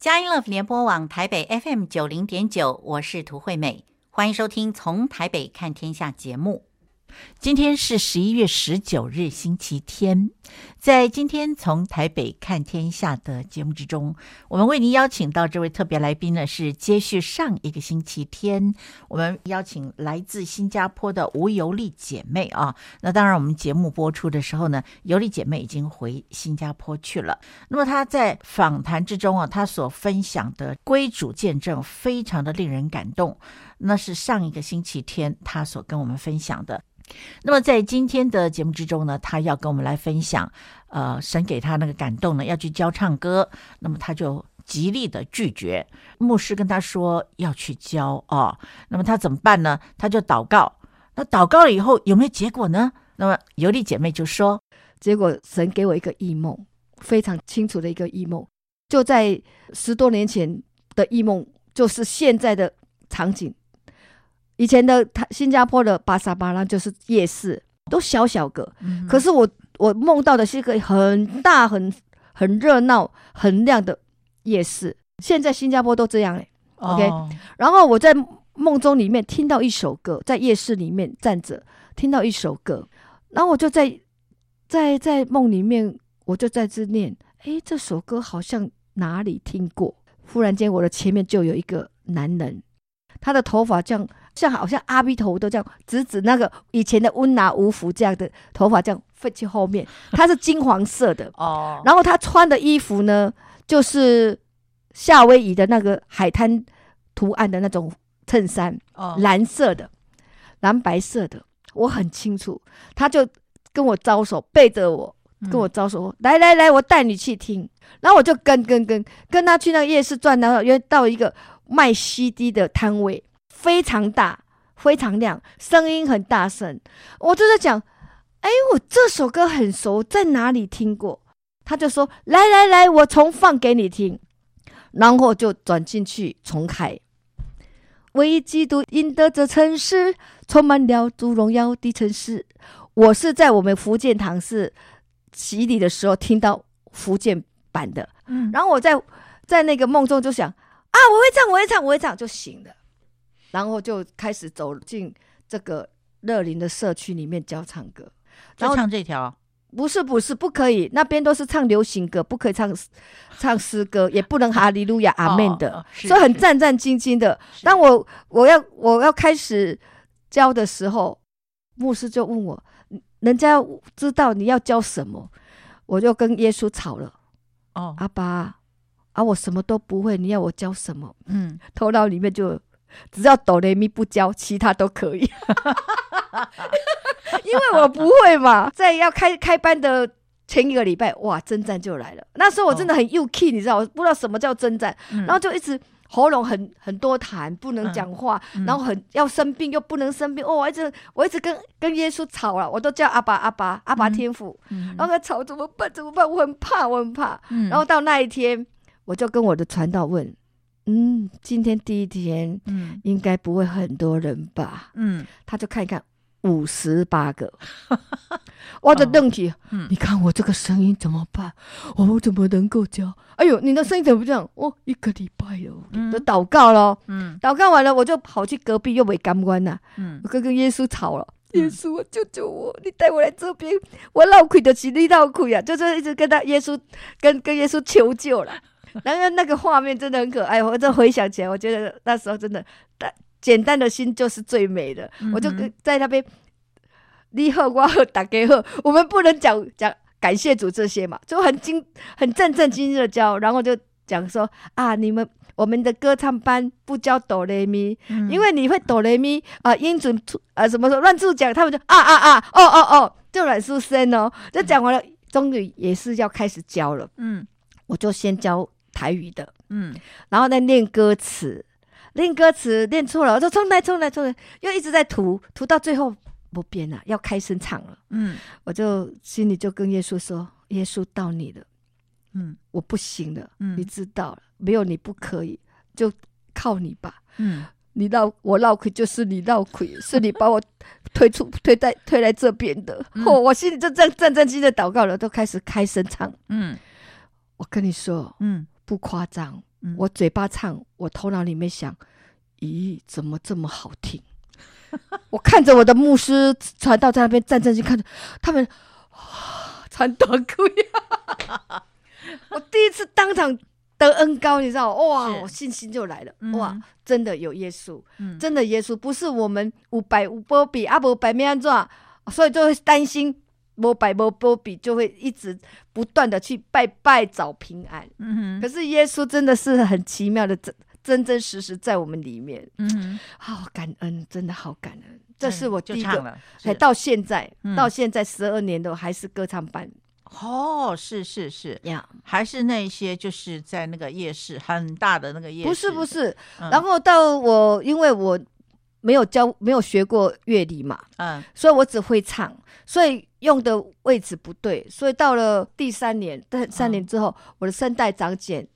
佳音 Love 联播网台北 FM 九零点九，我是涂惠美，欢迎收听《从台北看天下》节目。今天是十一月十九日，星期天。在今天从台北看天下的节目之中，我们为您邀请到这位特别来宾呢，是接续上一个星期天，我们邀请来自新加坡的吴尤丽姐妹啊。那当然，我们节目播出的时候呢，尤丽姐妹已经回新加坡去了。那么她在访谈之中啊，她所分享的归主见证非常的令人感动。那是上一个星期天他所跟我们分享的。那么在今天的节目之中呢，他要跟我们来分享，呃，神给他那个感动呢，要去教唱歌，那么他就极力的拒绝。牧师跟他说要去教哦，那么他怎么办呢？他就祷告。那祷告了以后有没有结果呢？那么尤丽姐妹就说，结果神给我一个异梦，非常清楚的一个异梦，就在十多年前的异梦，就是现在的场景。以前的他新加坡的巴沙巴拉就是夜市，都小小个。嗯、可是我我梦到的是一个很大、很很热闹、很亮的夜市。现在新加坡都这样嘞。哦、OK，然后我在梦中里面听到一首歌，在夜市里面站着，听到一首歌，然后我就在在在梦里面，我就在这念，哎，这首歌好像哪里听过。忽然间，我的前面就有一个男人，他的头发这样。像好像阿弥陀都这样直指那个以前的温拿无福这样的头发这样飞去后面，他是金黄色的。哦，然后他穿的衣服呢，就是夏威夷的那个海滩图案的那种衬衫哦，蓝色的，蓝白色的，我很清楚，他就跟我招手，背着我跟我招手，嗯、来来来，我带你去听，然后我就跟跟跟跟他去那个夜市转，然后约到一个卖 CD 的摊位。非常大，非常亮，声音很大声。我就在讲，哎，我这首歌很熟，在哪里听过？他就说：“来来来，我重放给你听。”然后就转进去重开。唯一基督赢得这城市，充满了主荣耀的城市。我是在我们福建堂是洗礼的时候听到福建版的，嗯，然后我在在那个梦中就想啊，我会唱，我会唱，我会唱，就醒了。然后就开始走进这个乐林的社区里面教唱歌，然后就唱这条？不是不是不可以，那边都是唱流行歌，不可以唱唱诗歌，也不能 哈利路亚阿门的，哦、所以很战战兢兢的。当我我要我要开始教的时候，牧师就问我，人家知道你要教什么，我就跟耶稣吵了。哦，阿爸啊，我什么都不会，你要我教什么？嗯，头脑里面就。只要哆来咪不教，其他都可以。因为我不会嘛，在要开开班的前一个礼拜，哇，征战就来了。那时候我真的很幼气，你知道，我不知道什么叫征战，然后就一直喉咙很很多痰，不能讲话，然后很要生病又不能生病。哦，我一直我一直跟跟耶稣吵了，我都叫阿爸阿爸阿爸天父，然后吵怎么办怎么办？我很怕我很怕。然后到那一天，我就跟我的传道问。嗯，今天第一天，嗯，应该不会很多人吧？嗯，他就看一看五十八个，我的问题，嗯，你看我这个声音怎么办？我怎么能够教？哎呦，你的声音怎么这样？哦，一个礼拜哟，就祷告了，嗯，祷告完了，我就跑去隔壁又没干关呐，嗯，我跟跟耶稣吵了，耶稣救救我，你带我来这边，我闹亏的是你闹亏啊，就是一直跟他耶稣跟跟耶稣求救了。然后那个画面真的很可爱，我这回想起来，我觉得那时候真的，简单的心就是最美的。嗯、我就在那边，你好，我好，大家好，我们不能讲讲感谢主这些嘛，就很惊很正正经经的教，然后就讲说啊，你们我们的歌唱班不教哆来咪，嗯、因为你会哆来咪啊，音准啊什么时候乱出讲，他们就啊啊啊，哦哦哦，就软书生哦，就讲完了，终于也是要开始教了，嗯，我就先教。台语的，嗯，然后在念歌词，念歌词念错了，我说重来，重来，重来，又一直在涂，涂到最后不变了，要开声唱了，嗯，我就心里就跟耶稣说：“耶稣到你了，嗯，我不行了，嗯，你知道了，没有你不可以，就靠你吧，嗯，你闹我闹亏就是你闹亏，是你把我推出推在推来这边的，嗯、哦，我心里就这样战战兢兢的祷告了，都开始开声唱，嗯，我跟你说，嗯。”不夸张，嗯、我嘴巴唱，我头脑里面想，咦，怎么这么好听？我看着我的牧师传道在那边战战兢兢，看着他们传短裤呀。我第一次当场得恩高，你知道？哇，我信心就来了。嗯、哇，真的有耶稣，嗯、真的耶稣不是我们五百五波比阿伯百面怎，所以就会担心五百波波比，就会一直不断的去拜拜找平安。嗯哼，可是耶稣真的是很奇妙的真。真真实实在我们里面，嗯，好感恩，真的好感恩。这是我第一个，哎，到现在，到现在十二年都还是歌唱班。哦，是是是呀，还是那些就是在那个夜市很大的那个夜市。不是不是，然后到我，因为我没有教，没有学过乐理嘛，嗯，所以我只会唱，所以用的位置不对，所以到了第三年，第三年之后，我的声带长茧。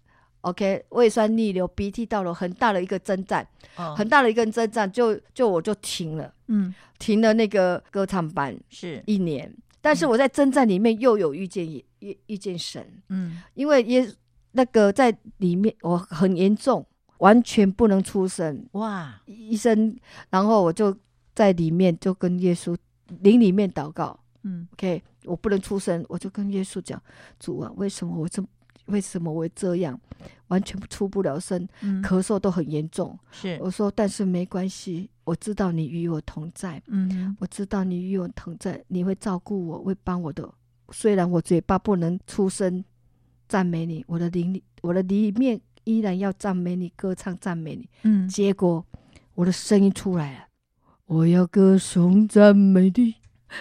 OK，胃酸逆流，鼻涕到了很大的一个征战，哦、很大的一个征战，就就我就停了，嗯，停了那个歌唱班是。一年，但是我在征战里面又有遇见遇遇见神，嗯，因为也那个在里面我很严重，完全不能出声，哇，医生，然后我就在里面就跟耶稣灵里面祷告，嗯，OK，我不能出声，我就跟耶稣讲，主啊，为什么我这为什么我会这样，完全出不了声，嗯、咳嗽都很严重。是。我说，但是没关系，我知道你与我同在。嗯，我知道你与我同在，你会照顾我，会帮我的。虽然我嘴巴不能出声赞美你，我的灵里，我的里面依然要赞美你，歌唱赞美你。嗯，结果我的声音出来了，我要歌颂赞美你，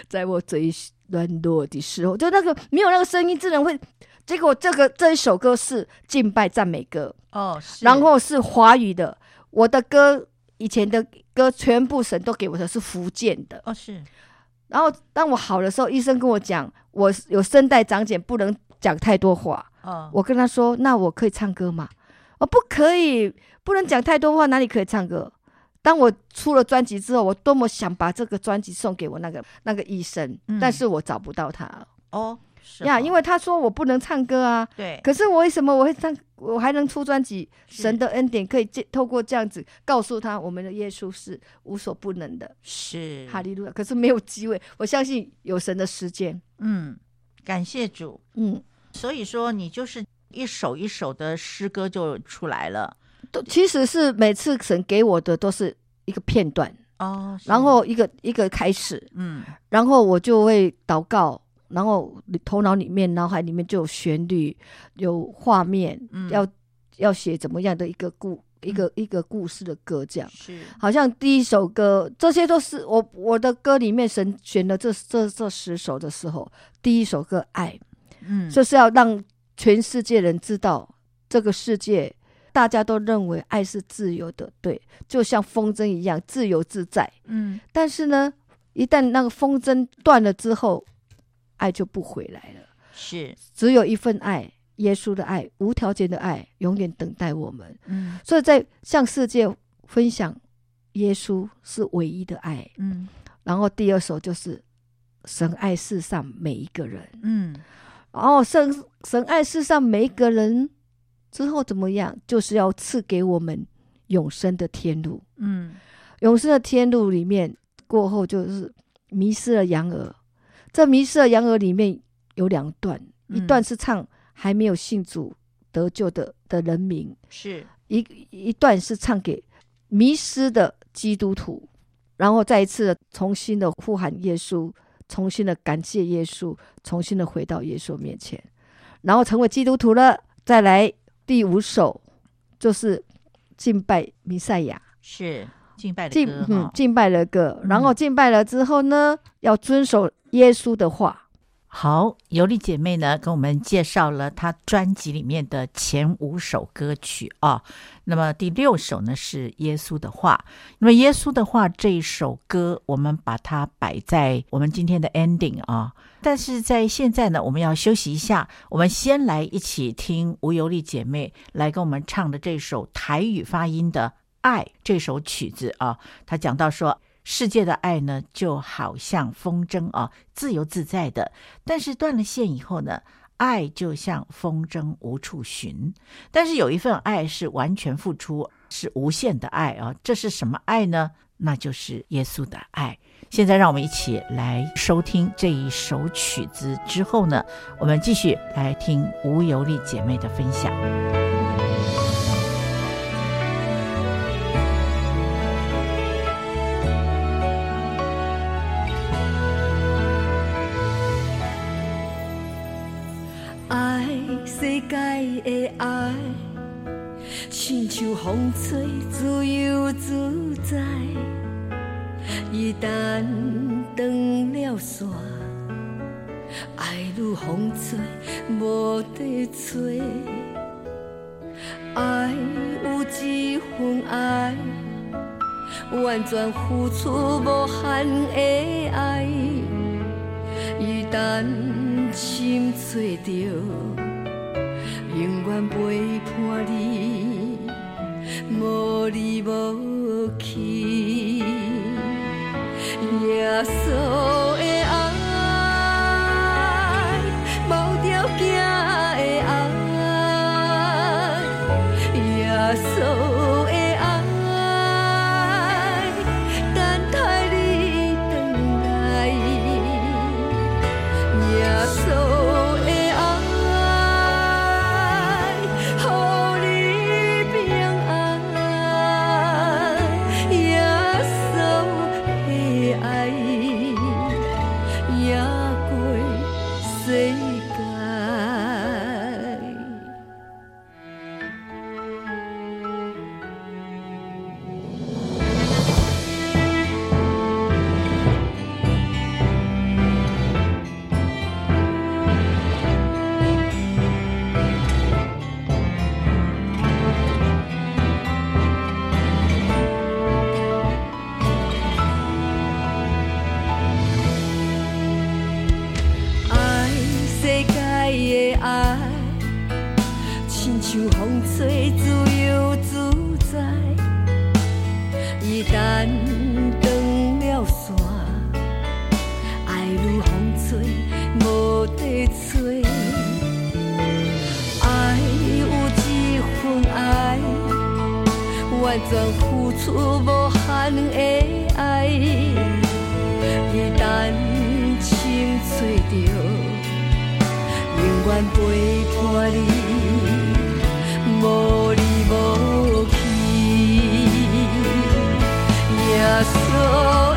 在我最软弱的时候，就那个没有那个声音，自然会。结果这个这一首歌是敬拜赞美歌哦，是然后是华语的。我的歌以前的歌全部神都给我的是福建的哦，是。然后当我好的时候，医生跟我讲，我有声带长茧，不能讲太多话。哦，我跟他说，那我可以唱歌吗？哦，不可以，不能讲太多话，哪里可以唱歌？当我出了专辑之后，我多么想把这个专辑送给我那个那个医生，嗯，但是我找不到他哦。是呀，因为他说我不能唱歌啊，对。可是我为什么我会唱？我还能出专辑？神的恩典可以透过这样子告诉他，我们的耶稣是无所不能的。是，哈利路亚。可是没有机会，我相信有神的时间。嗯，感谢主。嗯，所以说你就是一首一首的诗歌就出来了。都其实是每次神给我的都是一个片段哦，然后一个一个开始，嗯，然后我就会祷告。然后头脑里面、脑海里面就有旋律、有画面，嗯、要要写怎么样的一个故、嗯、一个一个故事的歌，这样。是。好像第一首歌，这些都是我我的歌里面神选的这这这十首的时候，第一首歌《爱》，嗯，就是要让全世界人知道，这个世界大家都认为爱是自由的，对，就像风筝一样自由自在，嗯，但是呢，一旦那个风筝断了之后。爱就不回来了，是只有一份爱，耶稣的爱，无条件的爱，永远等待我们。嗯，所以在向世界分享耶稣是唯一的爱。嗯，然后第二首就是神爱世上每一个人。嗯，然后神神爱世上每一个人之后怎么样？就是要赐给我们永生的天路。嗯，永生的天路里面过后就是迷失了羊儿。这迷失了羊儿里面有两段，嗯、一段是唱还没有信主得救的的人民，是一一段是唱给迷失的基督徒，然后再一次重新的呼喊耶稣，重新的感谢耶稣，重新的回到耶稣面前，然后成为基督徒了。再来第五首就是敬拜弥赛亚，是敬拜的歌，嗯，敬拜的歌，然后敬拜了之后呢，嗯、要遵守。耶稣的话，好，尤莉姐妹呢，跟我们介绍了她专辑里面的前五首歌曲啊。那么第六首呢是《耶稣的话》。那么《耶稣的话》这一首歌，我们把它摆在我们今天的 ending 啊。但是在现在呢，我们要休息一下，我们先来一起听吴尤莉姐妹来跟我们唱的这首台语发音的《爱》这首曲子啊。她讲到说。世界的爱呢，就好像风筝啊，自由自在的。但是断了线以后呢，爱就像风筝无处寻，但是有一份爱是完全付出，是无限的爱啊！这是什么爱呢？那就是耶稣的爱。现在让我们一起来收听这一首曲子，之后呢，我们继续来听吴尤丽姐妹的分享。你的爱，亲像风吹，自由自在。一旦断了线，爱如风吹，无地吹。爱有一份爱，完全付出无限的爱。一旦心找着，永远陪伴你，无离无弃。耶稣亲像风吹，自由自在。伊等断了线，爱如风吹，无地吹。爱有几分爱，完全付出无限的爱。伊等心，找到永远陪伴你。corazón.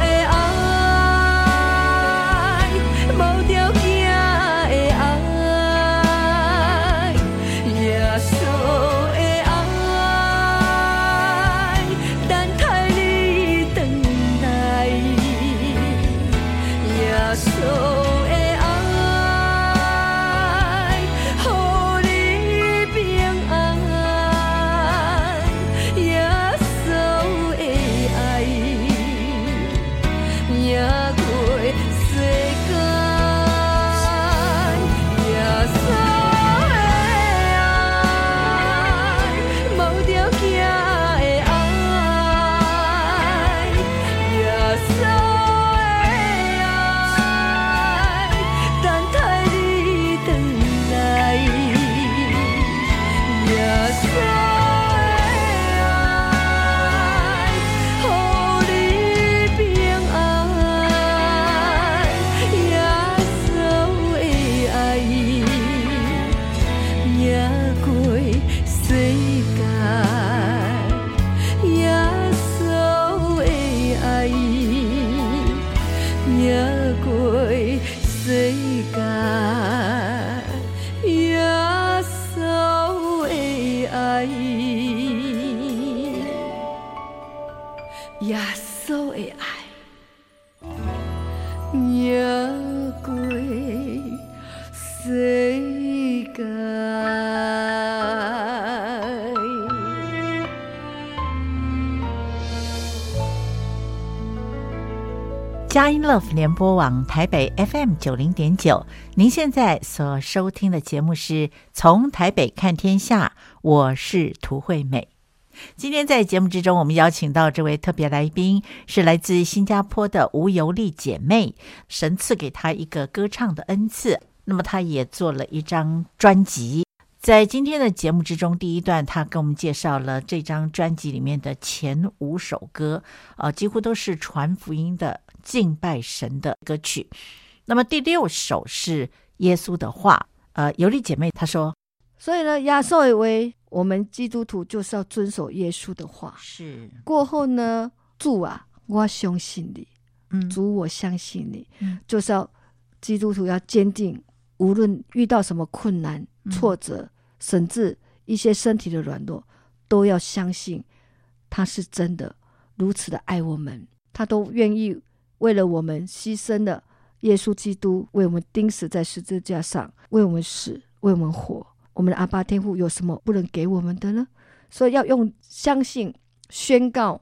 佳音 Love 联播网台北 FM 九零点九，您现在所收听的节目是从台北看天下，我是涂惠美。今天在节目之中，我们邀请到这位特别来宾是来自新加坡的吴尤丽姐妹，神赐给她一个歌唱的恩赐。那么她也做了一张专辑。在今天的节目之中，第一段他跟我们介绍了这张专辑里面的前五首歌，呃，几乎都是传福音的、敬拜神的歌曲。那么第六首是耶稣的话，呃，有利姐妹她说，所以呢，亚瑟以为我们基督徒就是要遵守耶稣的话。是。过后呢，主啊，我相信你，嗯，主，我相信你，嗯，就是要基督徒要坚定，无论遇到什么困难、挫折。嗯甚至一些身体的软弱，都要相信他是真的，如此的爱我们，他都愿意为了我们牺牲了。耶稣基督为我们钉死在十字架上，为我们死，为我们活。我们的阿爸天父有什么不能给我们的呢？所以要用相信、宣告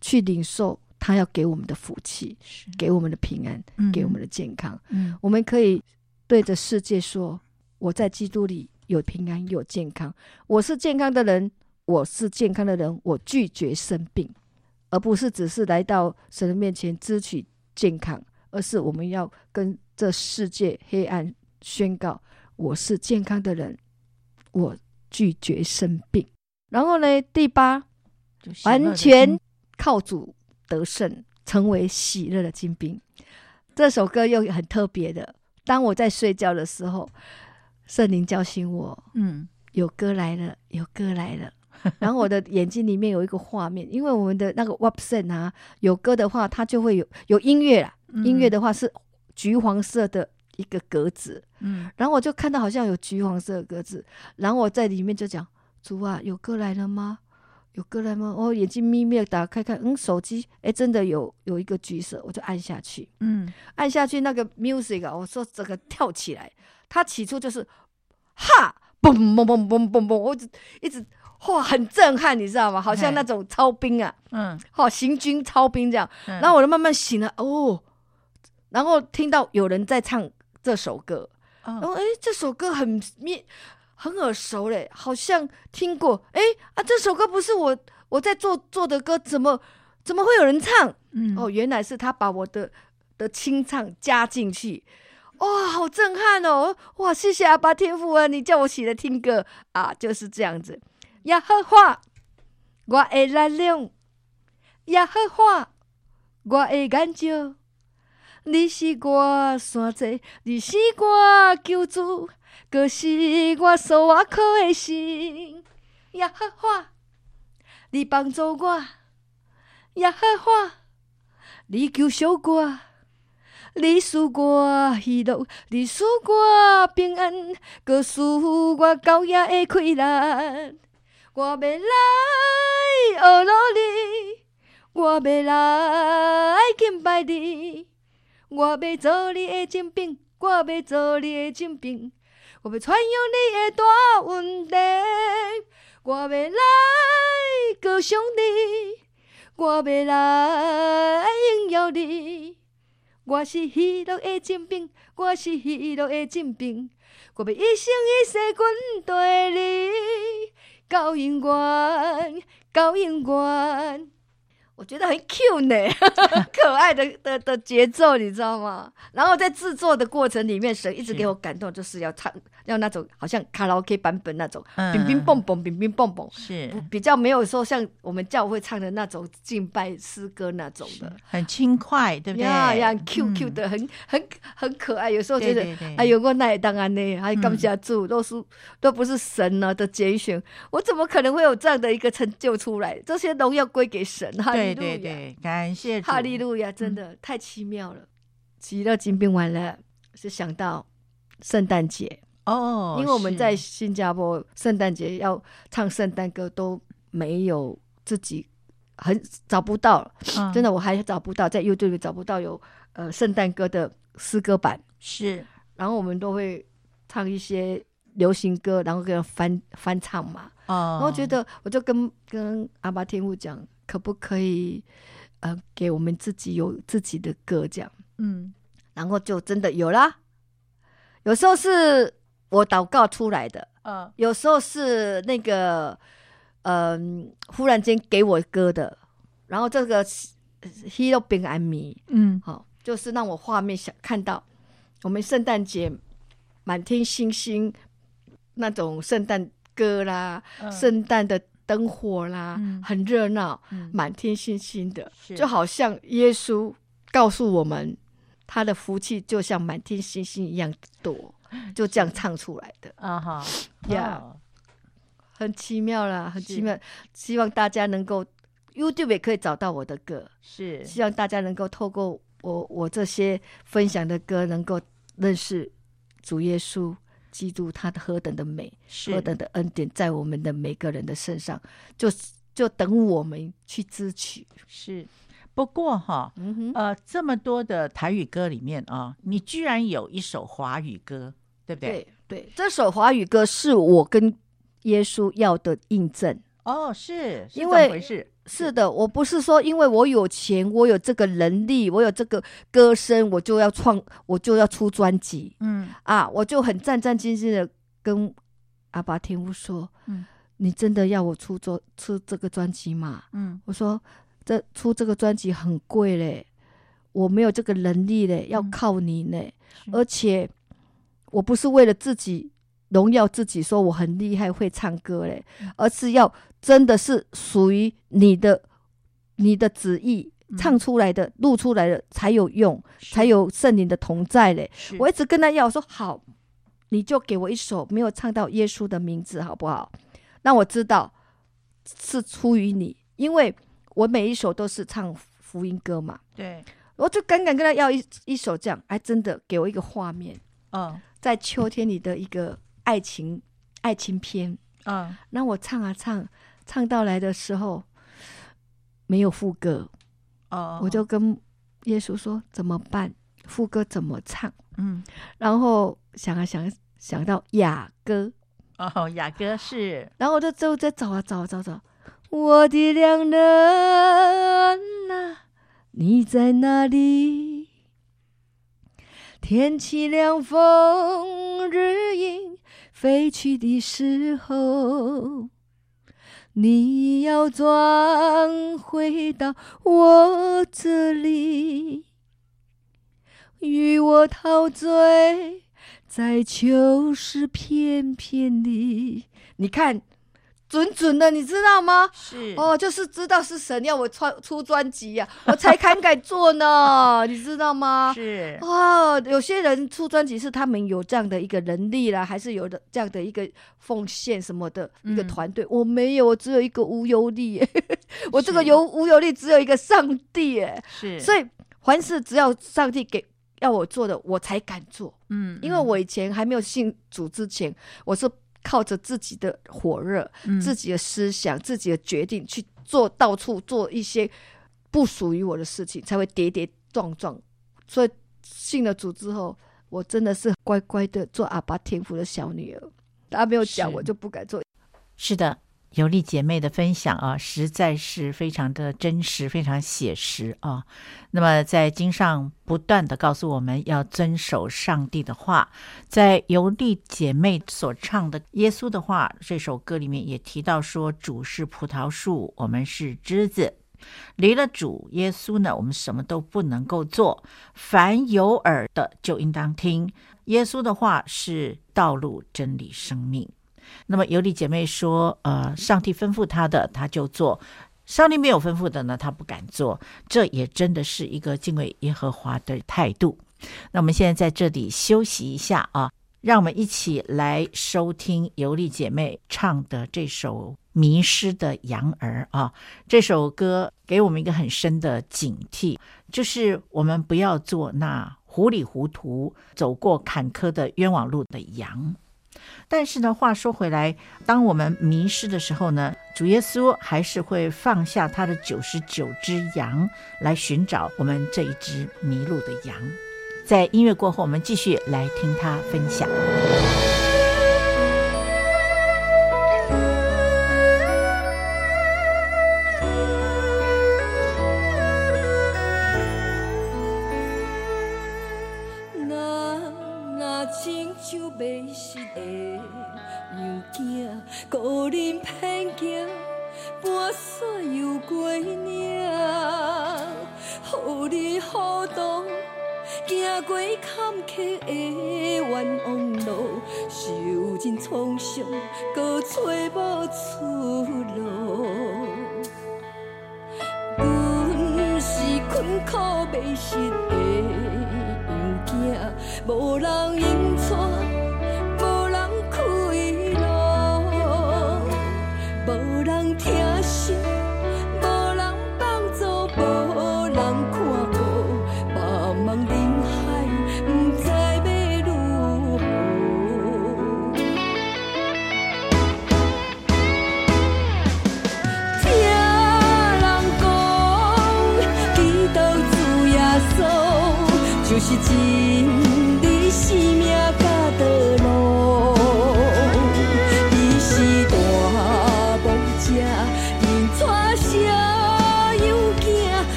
去领受他要给我们的福气，给我们的平安，嗯、给我们的健康。嗯、我们可以对着世界说：“我在基督里。”有平安，有健康。我是健康的人，我是健康的人。我拒绝生病，而不是只是来到神的面前支取健康，而是我们要跟这世界黑暗宣告：我是健康的人，我拒绝生病。然后呢，第八，完全靠主得胜，成为喜乐的精兵。这首歌又很特别的。当我在睡觉的时候。圣灵叫醒我，嗯，有歌来了，有歌来了。然后我的眼睛里面有一个画面，因为我们的那个 WAPSEN 啊，有歌的话，它就会有有音乐啦。嗯、音乐的话是橘黄色的一个格子，嗯，然后我就看到好像有橘黄色的格子，然后我在里面就讲：主啊，有歌来了吗？有歌来吗？我眼睛眯眯的打开看，嗯，手机，哎，真的有有一个橘色，我就按下去，嗯，按下去那个 music 啊，我说整个跳起来。它起初就是，哈，嘣嘣嘣嘣嘣嘣，我一直一直，哇，很震撼，你知道吗？好像那种超兵啊，嗯，好行军超兵这样。然后我就慢慢醒了，哦，然后听到有人在唱这首歌，然后哎，这首歌很面很耳熟嘞，好像听过。哎啊，这首歌不是我我在做做的歌，怎么怎么会有人唱？嗯，哦，原来是他把我的的清唱加进去。哇，好震撼哦！哇，谢谢阿爸天父啊，你叫我起来听歌啊，就是这样子。耶和华，我的力量；耶和华，我的眼睛。你是我山寨，你是我救主，阁是我所倚靠的心。耶和华，你帮助我；耶和华，你救赎我。你使我喜乐，你使我平安，阁使我高雅的快乐。我要来学努力，我要来敬拜你，我要做你的精兵，我要做你的精兵，我要传扬你的大恩典。我要来歌颂你，我要来荣耀你。我是喜乐的精兵，我是喜乐的精兵，我要一生一世跟随你，高音官，高音官。我觉得很 cute 呢，很 可爱的的的节奏，你知道吗？然后在制作的过程里面，神一直给我感动，就是要唱，要那种好像卡拉 OK 版本那种，乒乒蹦蹦，乒乒蹦蹦，是比较没有说像我们教会唱的那种敬拜诗歌那种的，很轻快，对不对？呀呀，Q Q 的，很很很可爱。有时候觉得，哎呦，我那也当然呢，还感谢主，都是都不是神呢的拣选，我怎么可能会有这样的一个成就出来？这些荣耀归给神，哈。对对对，感谢哈利路亚，真的、嗯、太奇妙了。喜乐金兵完了，是想到圣诞节。哦，因为我们在新加坡圣诞节要唱圣诞歌都没有自己很找不到，嗯、真的我还找不到，在 YouTube 找不到有呃圣诞歌的诗歌版。是，然后我们都会唱一些流行歌，然后给翻翻唱嘛，哦，然后觉得我就跟跟阿巴天父讲。可不可以，呃，给我们自己有自己的歌这样，嗯，然后就真的有啦。有时候是我祷告出来的，嗯，有时候是那个，嗯、呃，忽然间给我歌的。然后这个 Hero 平安米，嗯，好，就是让我画面想看到我们圣诞节满天星星那种圣诞歌啦，嗯。圣诞的灯火啦，嗯。很热闹，嗯。满天星星的，就好像耶稣告诉我们，他的福气就像满天星星一样多，就这样唱出来的，啊哈。呀哦很奇妙啦，很奇妙。希望大家能够 YouTube 也可以找到我的歌，是。希望大家能够透过我我这些分享的歌，能够认识主耶稣基督，他的何等的美，何等的恩典，在我们的每个人的身上，就就等我们去支取。是。不过哈，呃，这么多的台语歌里面啊，你居然有一首华语歌，对不对？对对，这首华语歌是我跟耶稣要的印证。哦，是，是因为回事？是的，我不是说因为我有钱，我有这个能力，我有这个歌声，我就要创，我就要出专辑嗯啊！我就很战战兢兢的跟阿爸天父说：“嗯你真的要我出作出这个专辑吗嗯？”我说：“这出这个专辑很贵嘞，我没有这个能力嘞，要靠你呢。是而且我不是为了自己荣耀自己，说我很厉害会唱歌嘞，而是要真的是属于你的你的旨意嗯。唱出来的、录出来的才有用，才有圣灵的同在嘞。我一直跟他要我说好，你就给我一首没有唱到耶稣的名字，好不好？让我知道是出于你，因为我每一首都是唱福音歌嘛。对，我就敢敢跟他要一一首这样，哎真的给我一个画面，嗯。在秋天里的一个爱情爱情片。嗯那我唱啊唱，唱到来的时候没有副歌，哦，我就跟耶稣说怎么办？副歌怎么唱？嗯然后想啊想，想到雅歌，哦，雅歌是然后我就就在找啊找啊找啊找，我的良人啊，你在哪里？天气凉风日阴飞去的时候，你要转回到我这里，与我陶醉在秋实翩翩的。你看，准准的，你知道吗？是哦，就是知道是神要我出出专辑呀，我才敢敢做呢，你知道吗？是哦，有些人出专辑是他们有这样的一个能力啦，还是有的这样的一个奉献什么的一个嗯团队。我没有，我只有一个无忧力，我这个有无忧力只有一个上帝耶。是，所以凡事只要上帝给要我做的，我才敢做。嗯，因为我以前还没有信主之前，我是靠着自己的火热、嗯自己的思想、自己的决定去做，到处做一些不属于我的事情，才会跌跌撞撞。所以信了主之后，我真的是乖乖的做阿爸天父的小女儿。大家没有讲，我就不敢做。是的，尤丽姐妹的分享啊，实在是非常的真实，非常写实啊。那么在经上不断的告诉我们要遵守上帝的话，在尤丽姐妹所唱的《耶稣的话》这首歌里面也提到说，主是葡萄树，我们是枝子。离了主耶稣呢，我们什么都不能够做。凡有耳的就应当听，耶稣的话是道路、真理、生命。那么尤利姐妹说，呃，上帝吩咐她的，她就做；上帝没有吩咐的呢，她不敢做。这也真的是一个敬畏耶和华的态度。那我们现在在这里休息一下啊，让我们一起来收听尤利姐妹唱的这首《迷失的羊儿》啊。这首歌给我们一个很深的警惕，就是我们不要做那糊里糊涂走过坎坷的冤枉路的羊。但是呢，话说回来，当我们迷失的时候呢，主耶稣还是会放下他的九十九只羊来寻找我们这一只迷路的羊。在音乐过后，我们继续来听他分享。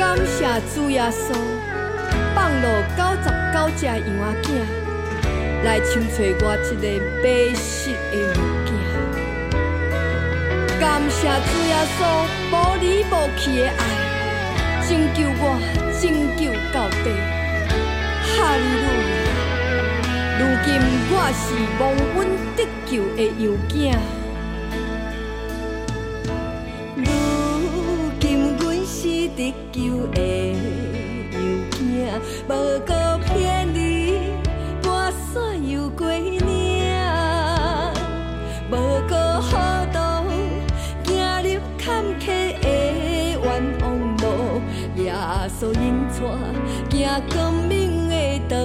感谢主耶稣，放了九十九只羊仔来抢找我一个迷失的物件，感谢主耶稣无离无弃的爱，拯救我，拯救到底。哈利路亚！如今我是蒙恩得救的羊仔，得救的羊仔，无够偏离。过领，无过好道，行入坎坷的冤枉路，耶稣引带，行光明的道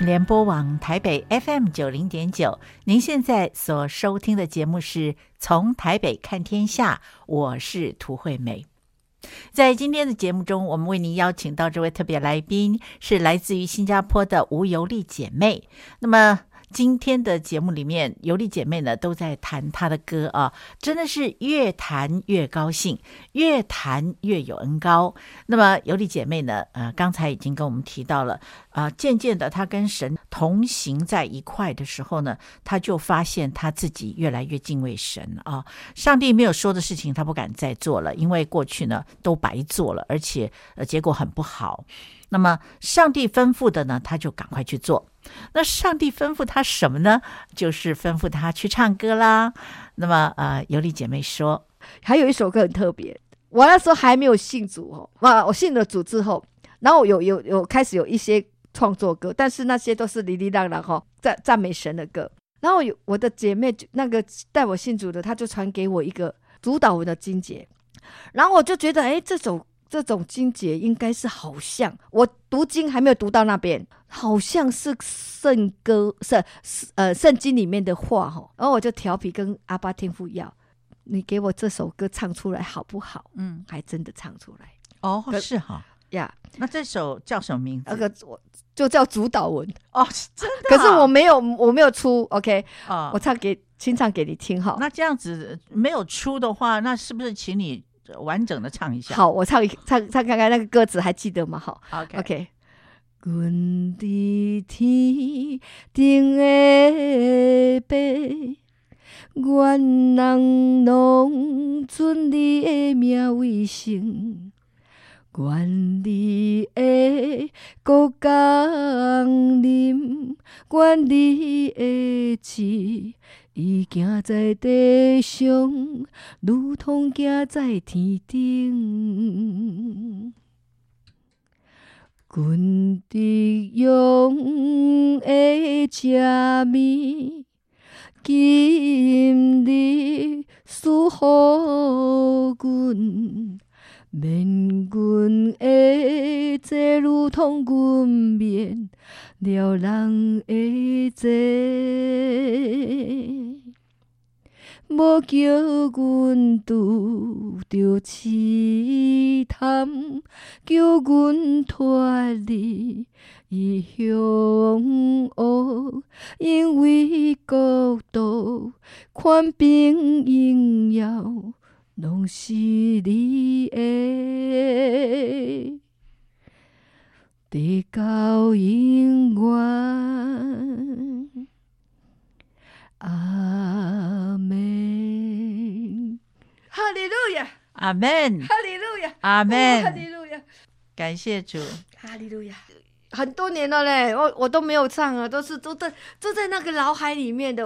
联播网台北 FM 九零点九，您现在所收听的节目是从台北看天下，我是涂惠美。在今天的节目中，我们为您邀请到这位特别来宾是来自于新加坡的吴尤丽姐妹。那么，今天的节目里面，尤莉姐妹呢都在弹她的歌啊，真的是越弹越高兴，越弹越有恩膏。那么尤莉姐妹呢，呃，刚才已经跟我们提到了，啊、渐渐的她跟神同行在一块的时候呢，她就发现她自己越来越敬畏神啊。上帝没有说的事情，她不敢再做了，因为过去呢都白做了，而且呃结果很不好。那么上帝吩咐的呢，她就赶快去做。那上帝吩咐他什么呢？就是吩咐他去唱歌啦。那么，呃，尤莉姐妹说，还有一首歌很特别。我那时候还没有信主哦，哇，我信了主之后，然后有有有开始有一些创作歌，但是那些都是哩哩啦啦哈，赞赞美神的歌。然后有我的姐妹，那个带我信主的，她就传给我一个主祷文的经节，然后我就觉得，哎，这首。这种经节应该是好像我读经还没有读到那边，好像是圣歌是呃圣经里面的话哈，然后我就调皮跟阿巴天父要，你给我这首歌唱出来好不好？嗯，还真的唱出来哦，是哈呀。那这首叫什么名字？那个我就叫主祷文哦，真的。可是我没有我没有出，OK 哦，我唱给清唱给你听哈。那这样子没有出的话，那是不是请你？完整的唱一下。好，我唱一唱唱看看那个歌词还记得吗？好，OK OK。阮伫天顶的爸，愿人拢尊你的名为圣，愿你的国降临，愿你的旨。伊行在地上，如同行在天顶。阮的用的吃面，今日赐予阮。免阮的罪，如同阮免了人的罪，无叫阮拄着试探，叫阮脱离异乡恶，因为国度、权柄、荣耀。拢是你的，直到永远。阿门。哈利路亚。阿门。哈利路亚。阿门。哈利路亚。感谢主。哈利路亚。很多年了嘞，我我都没有唱啊，都是都在都在那个脑海里面的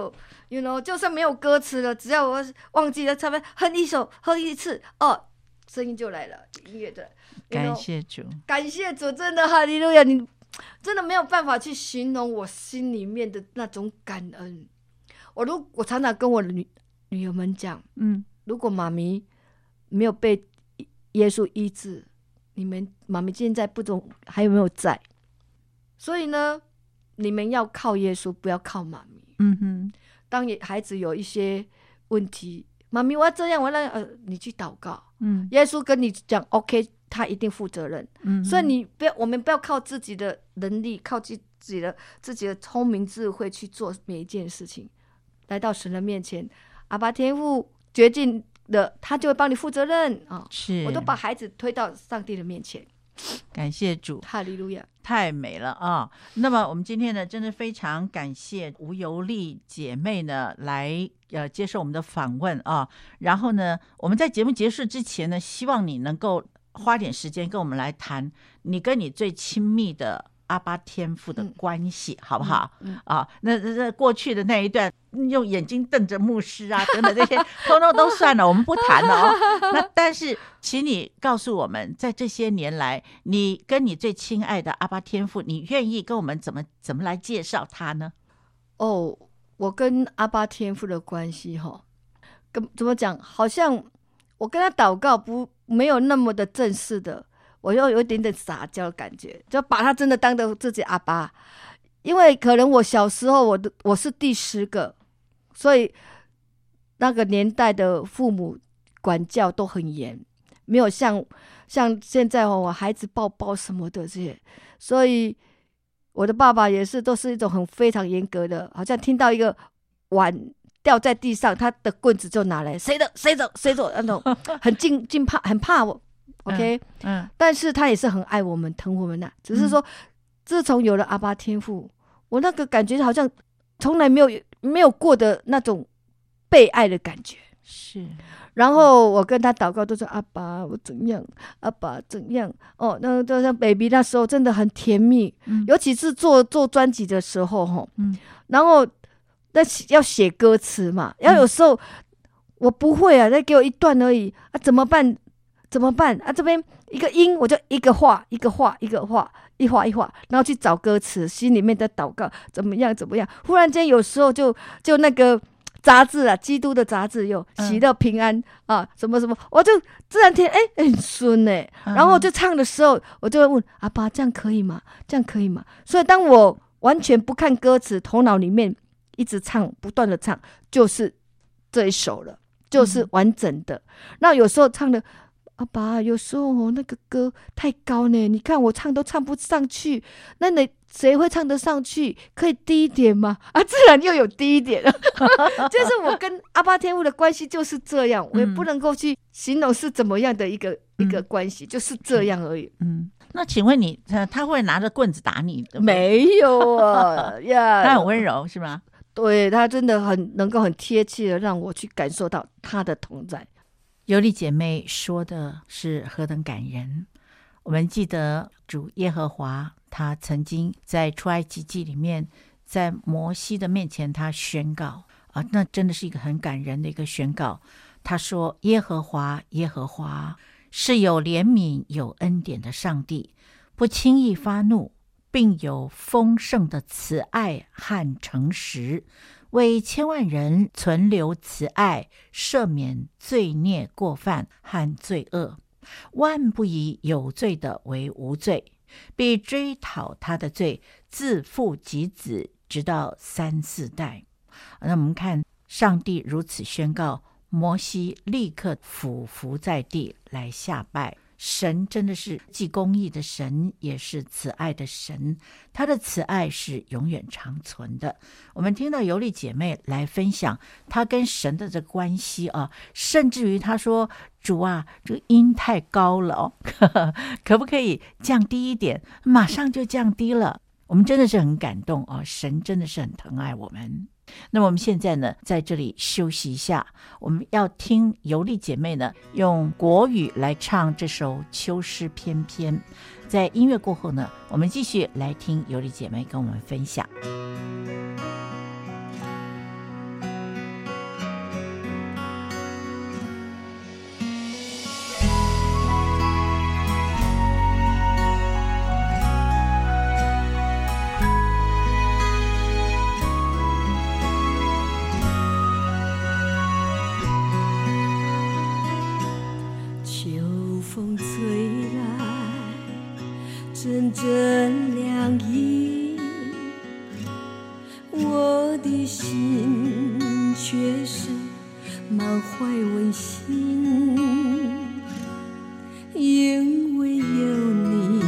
，you know，就算没有歌词了，只要我忘记了，差不多哼一首，哼一次，哦，声音就来了，音乐的。感谢主，感谢主，真的哈利路亚，你真的没有办法去形容我心里面的那种感恩。我如我常常跟我女女儿们讲，嗯，如果妈咪没有被耶稣医治，你们妈咪现在不懂还有没有在？所以呢，你们要靠耶稣，不要靠妈咪。嗯哼，当孩子有一些问题，妈咪我要这样，我要呃，你去祷告。嗯，耶稣跟你讲，OK，他一定负责任。嗯，所以你不要，我们不要靠自己的能力，靠自己的自己的聪明智慧去做每一件事情。来到神的面前，阿爸天父决定了，他就会帮你负责任啊。哦、是，我都把孩子推到上帝的面前。感谢主，哈利路亚，太美了啊！那么我们今天呢，真的非常感谢吴尤丽姐妹呢来呃接受我们的访问啊。然后呢，我们在节目结束之前呢，希望你能够花点时间跟我们来谈你跟你最亲密的。阿巴天父的关系、嗯、好不好？嗯嗯、啊，那那过去的那一段，用眼睛瞪着牧师啊，等等这些，通通都算了，我们不谈了哦。那但是，请你告诉我们，在这些年来，你跟你最亲爱的阿巴天父，你愿意跟我们怎么怎么来介绍他呢？哦，我跟阿巴天父的关系哈，跟怎么讲？好像我跟他祷告不没有那么的正式的。我又有一点点撒娇的感觉，就把他真的当做自己阿巴，因为可能我小时候我的我是第十个，所以那个年代的父母管教都很严，没有像像现在哦，我孩子抱抱什么的这些，所以我的爸爸也是，都是一种很非常严格的，好像听到一个碗掉在地上，他的棍子就拿来，谁的谁走谁走那种，很惊惊怕，很怕我。OK，嗯，嗯，但是他也是很爱我们，疼我们的，只是说，嗯、自从有了阿爸天赋，我那个感觉好像从来没有没有过的那种被爱的感觉。是，然后我跟他祷告，都说阿爸，我怎样？阿爸怎样？哦，那就像 baby 那时候真的很甜蜜，嗯、尤其是做做专辑的时候，哈，嗯，然后那要写歌词嘛，要有时候我不会啊，再给我一段而已啊，怎么办？怎么办啊？这边一个音，我就一个画，一个画，一个画，一画一画，然后去找歌词，心里面的祷告，怎么样？怎么样？忽然间有时候就就那个。杂志啊，基督的杂志有喜乐平安、嗯、啊，什么什么，我就自然听，哎、欸，很顺哎。然后我就唱的时候，我就会问阿爸，这样可以吗？这样可以吗？所以当我完全不看歌词，头脑里面一直唱，不断的唱，就是这一首了，就是完整的。嗯、那有时候唱的。阿爸，有时候那个歌太高呢，你看我唱都唱不上去，那你谁会唱得上去？可以低一点吗？啊，自然又有低一点，就是我跟阿爸天父的关系就是这样，我也不能够去形容是怎么样的一个、嗯、一个关系，就是这样而已。嗯，那请问你，他他会拿着棍子打你？没有啊，呀，他很温柔是吗？对，他真的很能够很贴切的让我去感受到他的同在。尤利姐妹说的是何等感人！我们记得主耶和华，他曾经在出埃及记里面，在摩西的面前，他宣告啊，那真的是一个很感人的一个宣告。他说：“耶和华，耶和华是有怜悯、有恩典的上帝，不轻易发怒，并有丰盛的慈爱和诚实。”为千万人存留慈爱，赦免罪孽过犯和罪恶，万不以有罪的为无罪，必追讨他的罪，自父及子，直到三四代。那我们看，上帝如此宣告，摩西立刻俯伏在地来下拜。神真的是既公义的神，也是慈爱的神。他的慈爱是永远长存的。我们听到尤利姐妹来分享她跟神的这关系啊，甚至于她说：“主啊，这个音太高了哦，可不可以降低一点？”马上就降低了。我们真的是很感动啊！神真的是很疼爱我们。那么我们现在呢，在这里休息一下，我们要听尤丽姐妹呢用国语来唱这首《秋诗翩翩》。在音乐过后呢，我们继续来听尤丽姐妹跟我们分享。阵阵凉意，我的心却是满怀温馨，因为有你，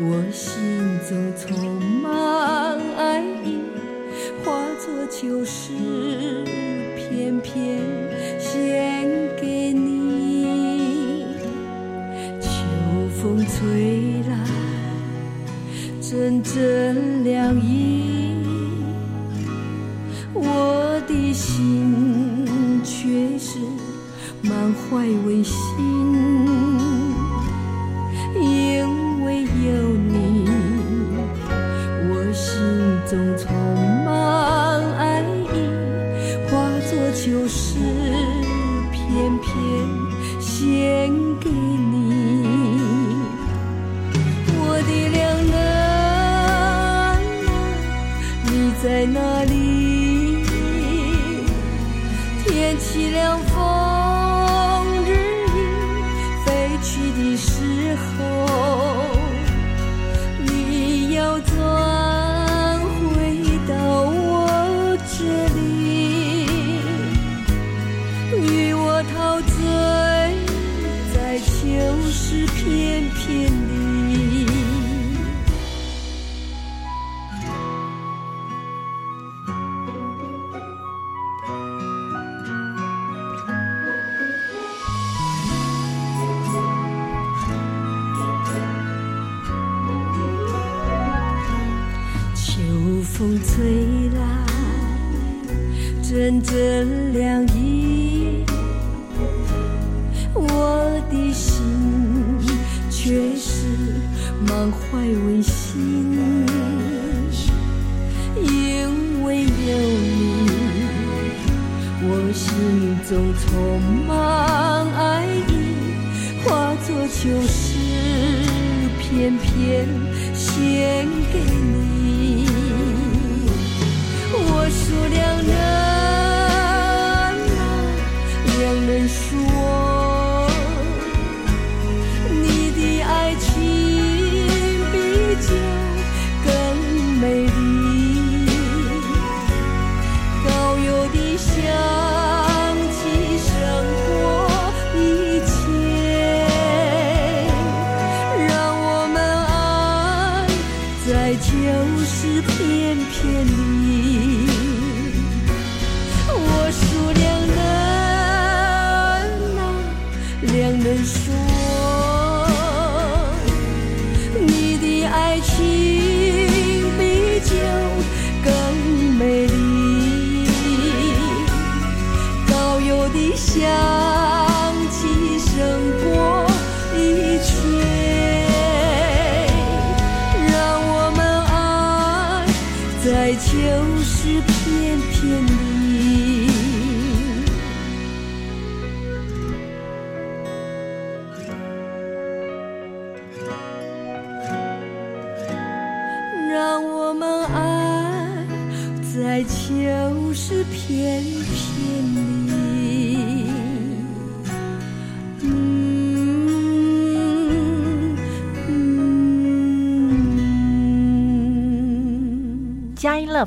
我心中充满爱意，化作秋诗，片片献给你，秋风吹。阵阵凉意。我的心却是满怀温馨心中充满爱意，化作秋诗，片片献给你。我数良人啊，良人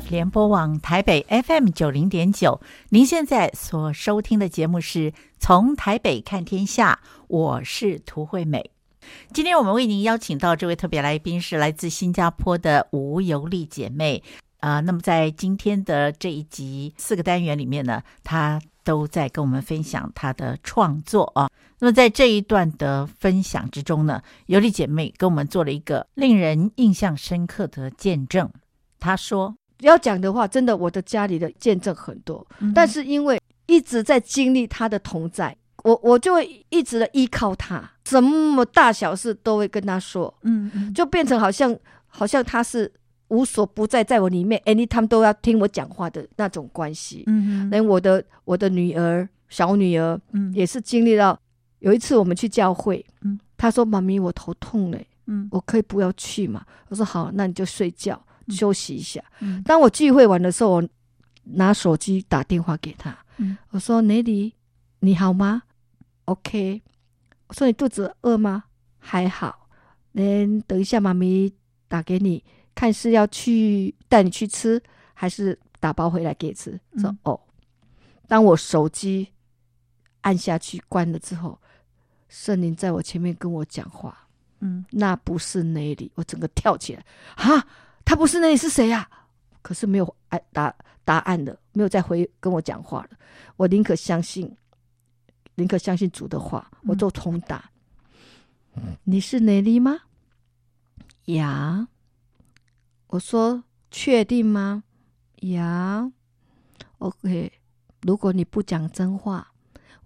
联播网台北 FM 九零点九，您现在所收听的节目是从台北看天下，我是涂惠美。今天我们为您邀请到这位特别来宾是来自新加坡的吴尤丽姐妹啊、那么在今天的这一集四个单元里面呢，她都在跟我们分享她的创作啊。那么在这一段的分享之中呢，尤丽姐妹跟我们做了一个令人印象深刻的见证。她说：“要讲的话，真的我的家里的见证很多，嗯、但是因为一直在经历他的同在。”我我就会一直的依靠他，什么大小事都会跟他说，嗯，嗯，就变成好像好像他是无所不在，在我里面，anytime 都要听我讲话的那种关系，嗯，连我的我的女儿小女儿，嗯，也是经历到有一次我们去教会，嗯，她说妈咪我头痛嘞，嗯，我可以不要去嘛？我说好，那你就睡觉休息一下。嗯，当我聚会完的时候，我拿手机打电话给他，嗯，我说 Nelly 你好吗？OK，我说你肚子饿吗？还好，嗯，等一下妈咪打给你，看是要去带你去吃，还是打包回来给你吃？嗯、说哦，当我手机按下去关了之后，圣灵在我前面跟我讲话，嗯，那不是那里，我整个跳起来，哈，他不是那里是谁呀、啊？可是没有哎答答案的，没有再回跟我讲话了，我宁可相信。宁可相信主的话，我就重打。嗯、你是哪里吗？呀，我说确定吗？呀，OK。如果你不讲真话，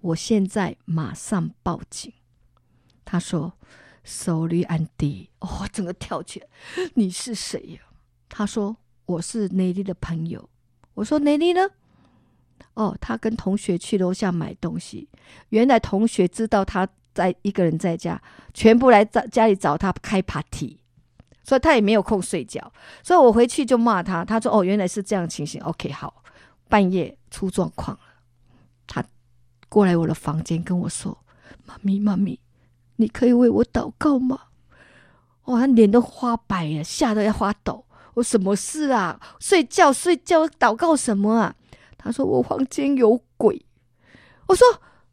我现在马上报警。他说：“Sorry, Andy。”哦，整个跳起来。你是谁呀？他说：“我是内力的朋友。”我说：“内力呢？”哦，他跟同学去楼下买东西。原来同学知道他在一个人在家，全部来家家里找他开 party，所以他也没有空睡觉。所以我回去就骂他，他说：“哦，原来是这样情形。”OK，好，半夜出状况了，他过来我的房间跟我说：“妈咪，妈咪，你可以为我祷告吗？”哦，他脸都花白了，吓得要发抖。我什么事啊？睡觉睡觉，祷告什么啊？他说：“我房间有鬼。”我说：“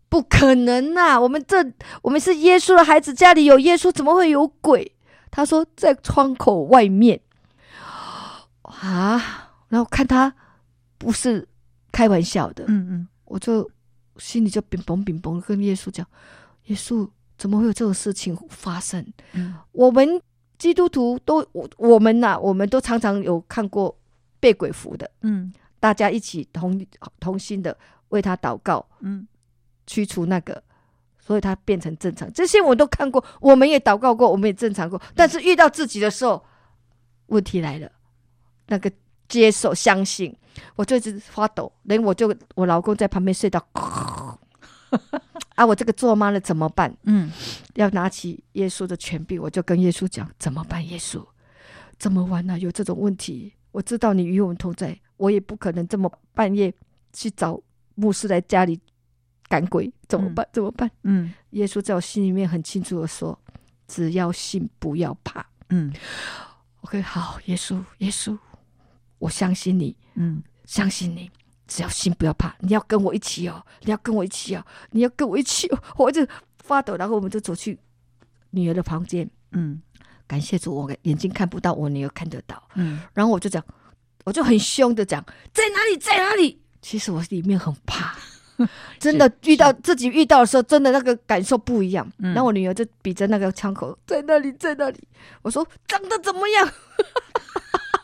不可能啊！我们这我们是耶稣的孩子，家里有耶稣，怎么会有鬼？”他说：“在窗口外面。”啊！然后看他不是开玩笑的，嗯嗯，我就心里就冰崩冰崩，跟耶稣讲：“耶稣，怎么会有这种事情发生？”嗯，我们基督徒都我我们呐、啊，我们都常常有看过被鬼服的，嗯大家一起同同心的为他祷告，嗯驱除那个，所以他变成正常。这些我都看过，我们也祷告过，我们也正常过。但是遇到自己的时候，问题来了，那个接受、相信，我就一直发抖，连我就我老公在旁边睡到，啊，我这个做妈的怎么办？嗯要拿起耶稣的权柄，我就跟耶稣讲怎么办？耶稣，怎么玩呢、啊？有这种问题，我知道你与我们同在，我也不可能这么半夜去找牧师来家里赶鬼，怎么办？怎么办？嗯耶稣在我心里面很清楚的说：只要信，不要怕。嗯 OK，好，耶稣，耶稣，我相信你，嗯相信你，只要心，不要怕。你要跟我一起哦，你要跟我一起哦，你要跟我一起哦。我就发抖，然后我们就走去女儿的房间。嗯感谢主，我眼睛看不到，我女儿看得到。嗯然后我就讲，我就很凶的讲，在哪里，在哪里？其实我里面很怕，真的遇到自己遇到的时候，真的那个感受不一样。嗯然后我女儿就比着那个窗口，在那里，在那里。我说长得怎么样？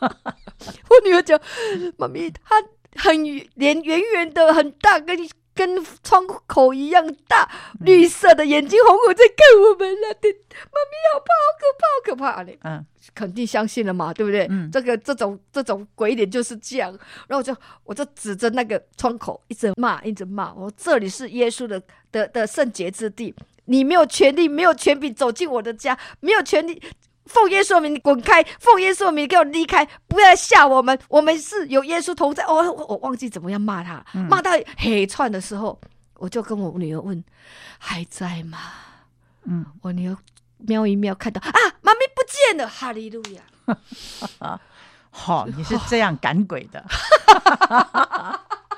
我女儿讲，妈咪，她很脸圆圆的，很大，跟跟窗口一样大，绿色的眼睛红红在看我们了。对，妈咪好怕，好可怕，好可怕嘞！嗯肯定相信了嘛，对不对？嗯这个这种这种鬼脸就是这样。然后我就我就指着那个窗口一直骂，一直骂。我说这里是耶稣的的的圣洁之地，你没有权利，没有权柄走进我的家，没有权利。奉耶稣的名，你滚开！奉耶稣的名，给我离开！不要来吓我们，我们是有耶稣同在。哦，我我忘记怎么样骂他，嗯骂到黑串的时候，我就跟我女儿问：还在吗？嗯，我女儿瞄一瞄，看到啊，妈咪不见了！哈利路亚！好，你是这样赶鬼的。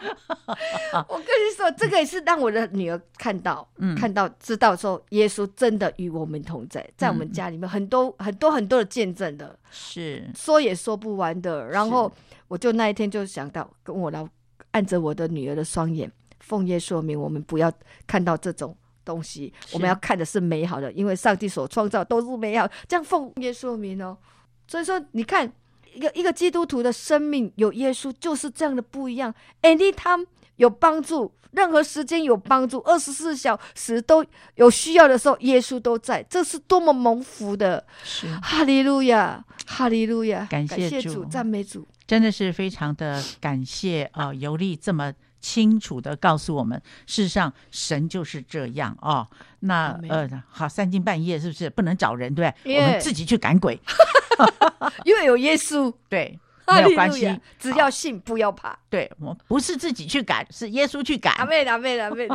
我跟你说，这个也是让我的女儿看到，嗯看到知道说，耶稣真的与我们同在，在我们家里面很多很多很多的见证的，是，说也说不完的。然后我就那一天就想到，跟我老按着我的女儿的双眼，奉耶稣名，我们不要看到这种东西，我们要看的是美好的，因为上帝所创造都是美好。这样奉耶稣名哦，所以说你看。一个一个基督徒的生命有耶稣，就是这样的不一样。Anytime 有帮助，任何时间有帮助，二十四小时都有需要的时候，耶稣都在，这是多么蒙福的！是，哈利路亚，哈利路亚，感谢主主，赞美主。真的是非常的感谢啊、呃！尤利这么清楚的告诉我们，事实上神就是这样哦。那呃，好，三更半夜是不是不能找人？对不对我们自己去赶鬼。因为有耶稣，对，没有关系，只要信，不要怕。对，我不是自己去赶，是耶稣去赶。阿妹，阿妹，阿妹。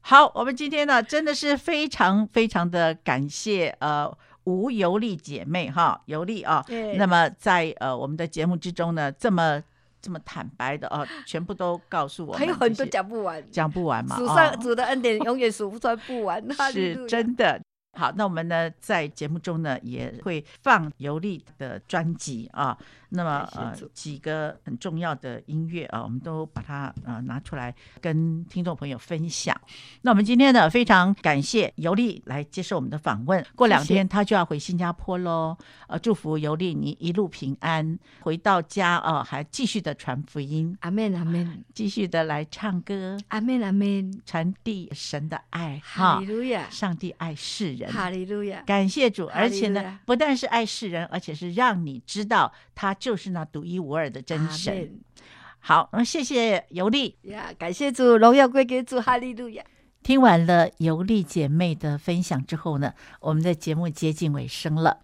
好，我们今天呢，真的是非常非常的感谢呃吴尤利姐妹哈，尤利啊。对那么在呃我们的节目之中呢，这么这么坦白的哦，全部都告诉我们，还有很多讲不完，讲不完嘛。数上主的恩典永远数不出来不完，是真的。好，那我们呢，在节目中呢，也会放尤利的专辑啊。那么呃，几个很重要的音乐啊，我们都把它呃拿出来跟听众朋友分享。那我们今天呢，非常感谢尤利来接受我们的访问。过两天他就要回新加坡喽。呃，祝福尤利你一路平安，回到家啊，还继续的传福音。阿门，阿门。继续的来唱歌。阿门，阿门。传递神的爱。哈利路亚。上帝爱世人。哈利路亚。感谢主，而且呢，不但是爱世人，而且是让你知道他。就是那独一无二的真神。好，那谢谢尤利呀，感谢主，荣耀归给主，哈利路亚。听完了尤利姐妹的分享之后呢，我们的节目接近尾声了。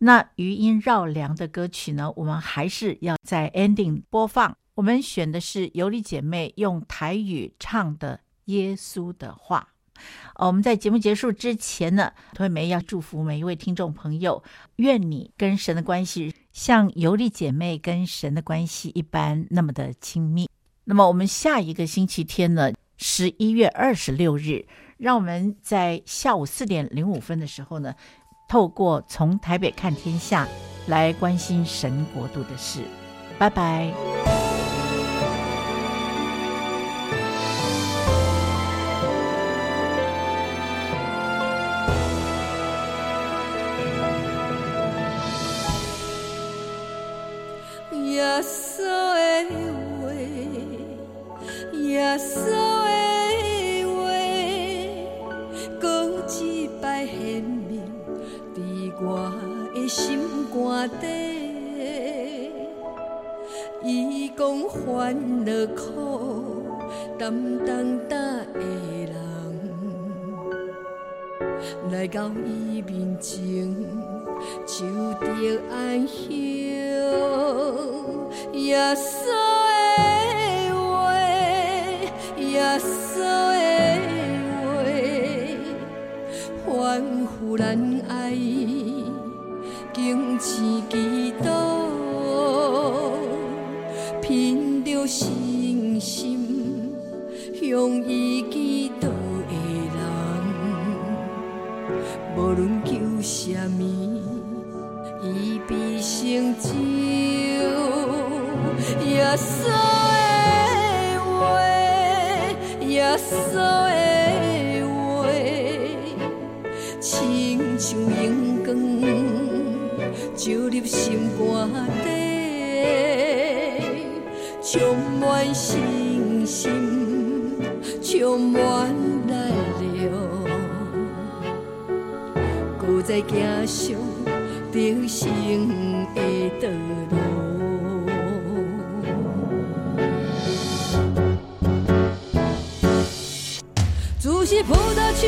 那余音绕梁的歌曲呢，我们还是要在 ending 播放。我们选的是尤利姐妹用台语唱的《耶稣的话》。哦，我们在节目结束之前呢，惠梅要祝福每一位听众朋友，愿你跟神的关系像尤利姐妹跟神的关系一般那么的亲密。那么我们下一个星期天呢，十一月二十六日，让我们在下午四点零五分的时候呢，透过从台北看天下来关心神国度的事。拜拜。稣的话，耶稣的话，搁一摆显明伫我的心肝底。伊讲烦恼苦，担重担的人，来到伊面前就得安息。耶稣的话，耶稣的话，吩咐咱爱敬虔祈祷，凭着信心向伊祈祷的人，无论求什么，伊必成就。耶稣的话，耶稣的话，亲像阳光照入心肝底，充满信心，充满力量，搁再行上人生的道路。是葡萄树，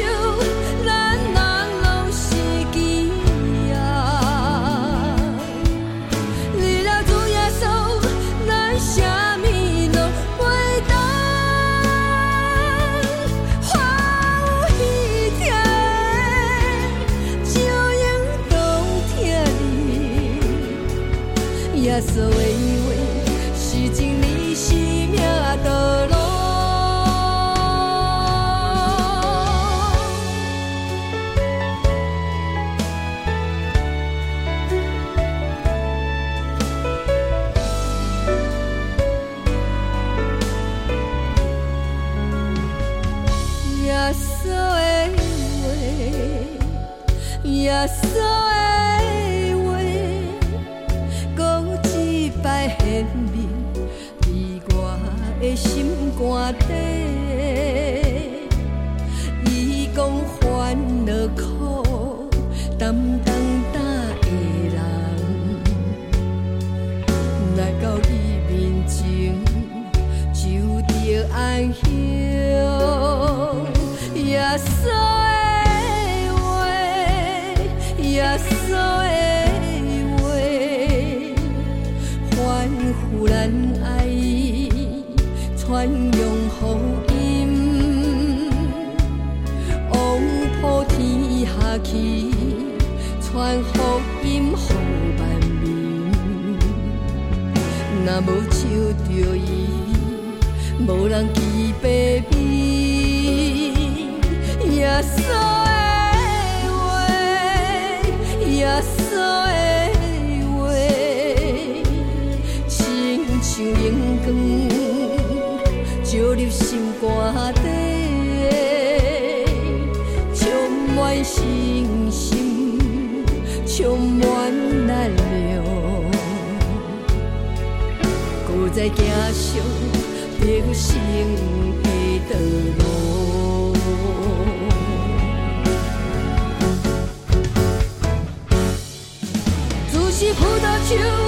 的心肝底。伊讲烦恼苦，担重担的人，来到伊面前就着安详。耶稣无人记白米。耶稣的话，耶稣的话，亲像阳光照入心肝底，充满信心，充满力量，搁再行上得胜的道路。主是葡萄树，咱人。